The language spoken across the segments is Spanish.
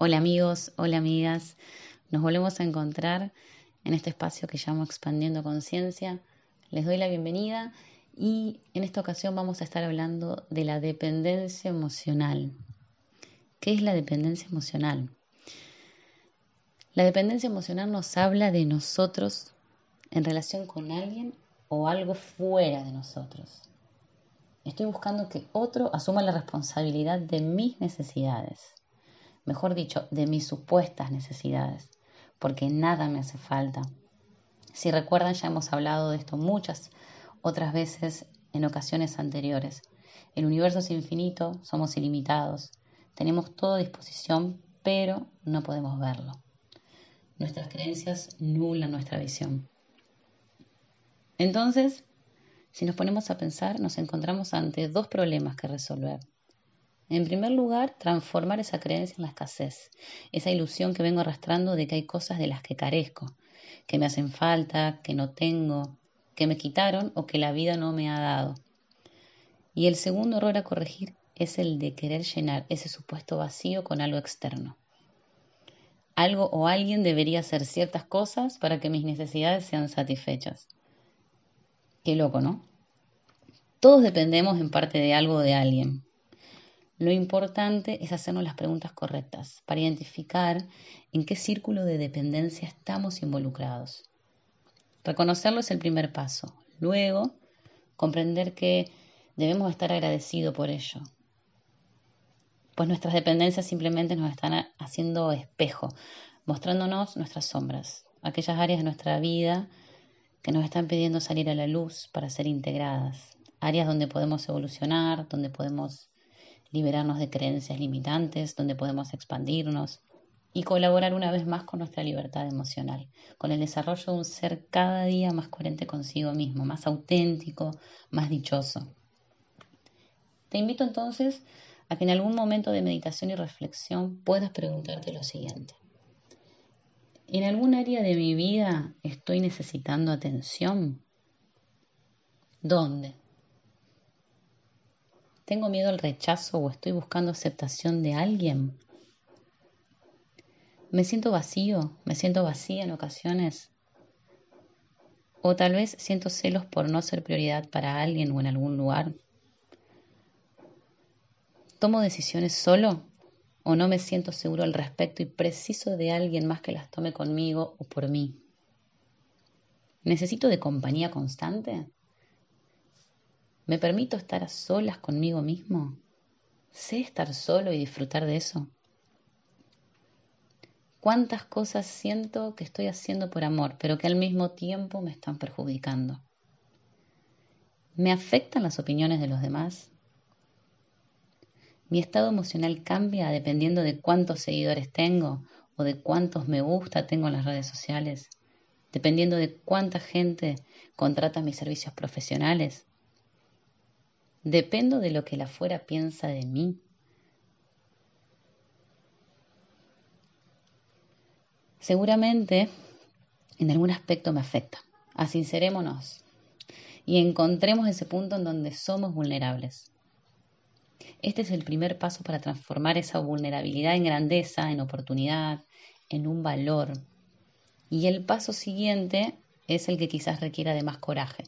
Hola amigos, hola amigas. Nos volvemos a encontrar en este espacio que llamo Expandiendo Conciencia. Les doy la bienvenida y en esta ocasión vamos a estar hablando de la dependencia emocional. ¿Qué es la dependencia emocional? La dependencia emocional nos habla de nosotros en relación con alguien o algo fuera de nosotros. Estoy buscando que otro asuma la responsabilidad de mis necesidades mejor dicho, de mis supuestas necesidades, porque nada me hace falta. Si recuerdan, ya hemos hablado de esto muchas otras veces en ocasiones anteriores. El universo es infinito, somos ilimitados, tenemos todo a disposición, pero no podemos verlo. Nuestras creencias nulan nuestra visión. Entonces, si nos ponemos a pensar, nos encontramos ante dos problemas que resolver. En primer lugar, transformar esa creencia en la escasez, esa ilusión que vengo arrastrando de que hay cosas de las que carezco, que me hacen falta, que no tengo, que me quitaron o que la vida no me ha dado. Y el segundo error a corregir es el de querer llenar ese supuesto vacío con algo externo. Algo o alguien debería hacer ciertas cosas para que mis necesidades sean satisfechas. Qué loco, ¿no? Todos dependemos en parte de algo o de alguien, lo importante es hacernos las preguntas correctas para identificar en qué círculo de dependencia estamos involucrados. Reconocerlo es el primer paso. Luego, comprender que debemos estar agradecidos por ello. Pues nuestras dependencias simplemente nos están haciendo espejo, mostrándonos nuestras sombras, aquellas áreas de nuestra vida que nos están pidiendo salir a la luz para ser integradas, áreas donde podemos evolucionar, donde podemos liberarnos de creencias limitantes, donde podemos expandirnos y colaborar una vez más con nuestra libertad emocional, con el desarrollo de un ser cada día más coherente consigo mismo, más auténtico, más dichoso. Te invito entonces a que en algún momento de meditación y reflexión puedas preguntarte lo siguiente. ¿En algún área de mi vida estoy necesitando atención? ¿Dónde? ¿Tengo miedo al rechazo o estoy buscando aceptación de alguien? ¿Me siento vacío? ¿Me siento vacía en ocasiones? ¿O tal vez siento celos por no ser prioridad para alguien o en algún lugar? ¿Tomo decisiones solo? ¿O no me siento seguro al respecto y preciso de alguien más que las tome conmigo o por mí? ¿Necesito de compañía constante? ¿Me permito estar a solas conmigo mismo? ¿Sé estar solo y disfrutar de eso? ¿Cuántas cosas siento que estoy haciendo por amor, pero que al mismo tiempo me están perjudicando? ¿Me afectan las opiniones de los demás? ¿Mi estado emocional cambia dependiendo de cuántos seguidores tengo o de cuántos me gusta tengo en las redes sociales? ¿Dependiendo de cuánta gente contrata mis servicios profesionales? ¿Dependo de lo que la fuera piensa de mí? Seguramente en algún aspecto me afecta. Asincerémonos y encontremos ese punto en donde somos vulnerables. Este es el primer paso para transformar esa vulnerabilidad en grandeza, en oportunidad, en un valor. Y el paso siguiente es el que quizás requiera de más coraje,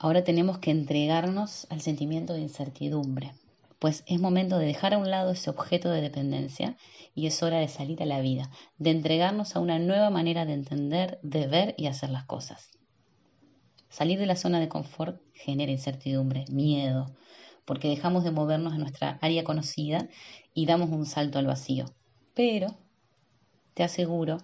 Ahora tenemos que entregarnos al sentimiento de incertidumbre, pues es momento de dejar a un lado ese objeto de dependencia y es hora de salir a la vida, de entregarnos a una nueva manera de entender, de ver y hacer las cosas. Salir de la zona de confort genera incertidumbre, miedo, porque dejamos de movernos en nuestra área conocida y damos un salto al vacío. Pero te aseguro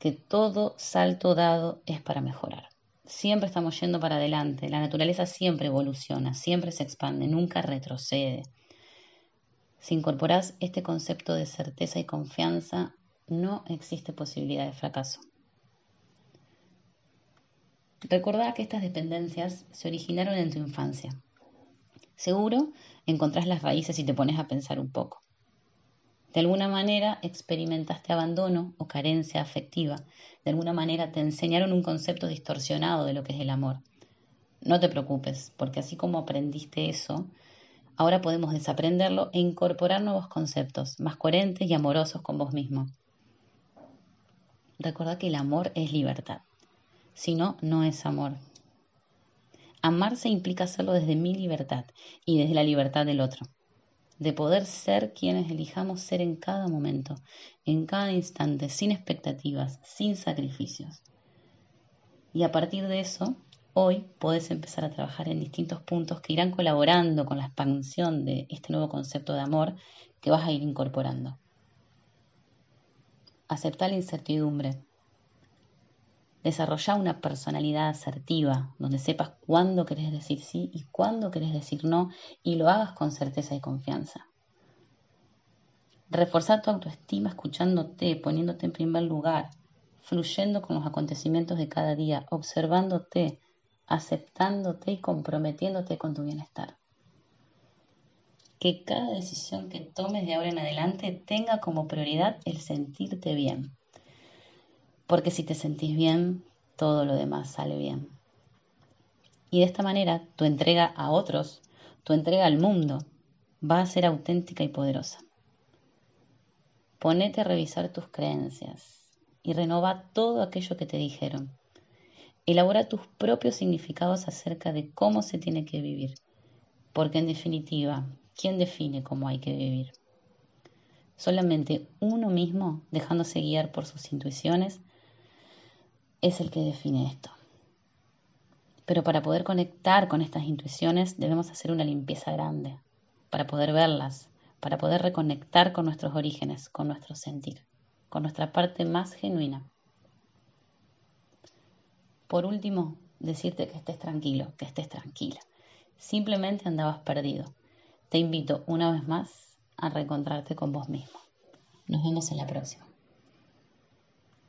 que todo salto dado es para mejorar siempre estamos yendo para adelante, la naturaleza siempre evoluciona, siempre se expande, nunca retrocede. Si incorporas este concepto de certeza y confianza, no existe posibilidad de fracaso. Recordá que estas dependencias se originaron en tu infancia. Seguro encontrás las raíces si te pones a pensar un poco. De alguna manera experimentaste abandono o carencia afectiva. De alguna manera te enseñaron un concepto distorsionado de lo que es el amor. No te preocupes, porque así como aprendiste eso, Ahora podemos desaprenderlo e incorporar nuevos conceptos más coherentes y amorosos con vos mismo. Recuerda que el amor es libertad. Si no, no es amor. Amarse implica hacerlo desde mi libertad y desde la libertad del otro. De poder ser quienes elijamos ser en cada momento, en cada instante, sin expectativas, sin sacrificios. Y a partir de eso, hoy podés empezar a trabajar en distintos puntos que irán colaborando con la expansión de este nuevo concepto de amor que vas a ir incorporando. Acepta la incertidumbre. Desarrolla una personalidad asertiva, donde sepas cuándo querés decir sí y cuándo querés decir no, y lo hagas con certeza y confianza. Reforzar tu autoestima escuchándote, poniéndote en primer lugar, fluyendo con los acontecimientos de cada día, observándote, aceptándote y comprometiéndote con tu bienestar. Que cada decisión que tomes de ahora en adelante tenga como prioridad el sentirte bien. Porque si te sentís bien, todo lo demás sale bien. Y de esta manera tu entrega a otros, tu entrega al mundo, va a ser auténtica y poderosa. Ponete a revisar tus creencias, y renova todo aquello que te dijeron. Elabora tus propios significados acerca de cómo se tiene que vivir, porque en definitiva, ¿quién define cómo hay que vivir? Solamente uno mismo, dejándose guiar por sus intuiciones, es el que define esto. Pero para poder conectar con estas intuiciones debemos hacer una limpieza grande, para poder verlas, para poder reconectar con nuestros orígenes, con nuestro sentir con nuestra parte más genuina. Por último, decirte que estés tranquilo, que estés tranquila. Simplemente andabas perdido. Te invito una vez más a reencontrarte con vos mismo. Nos vemos en la próxima.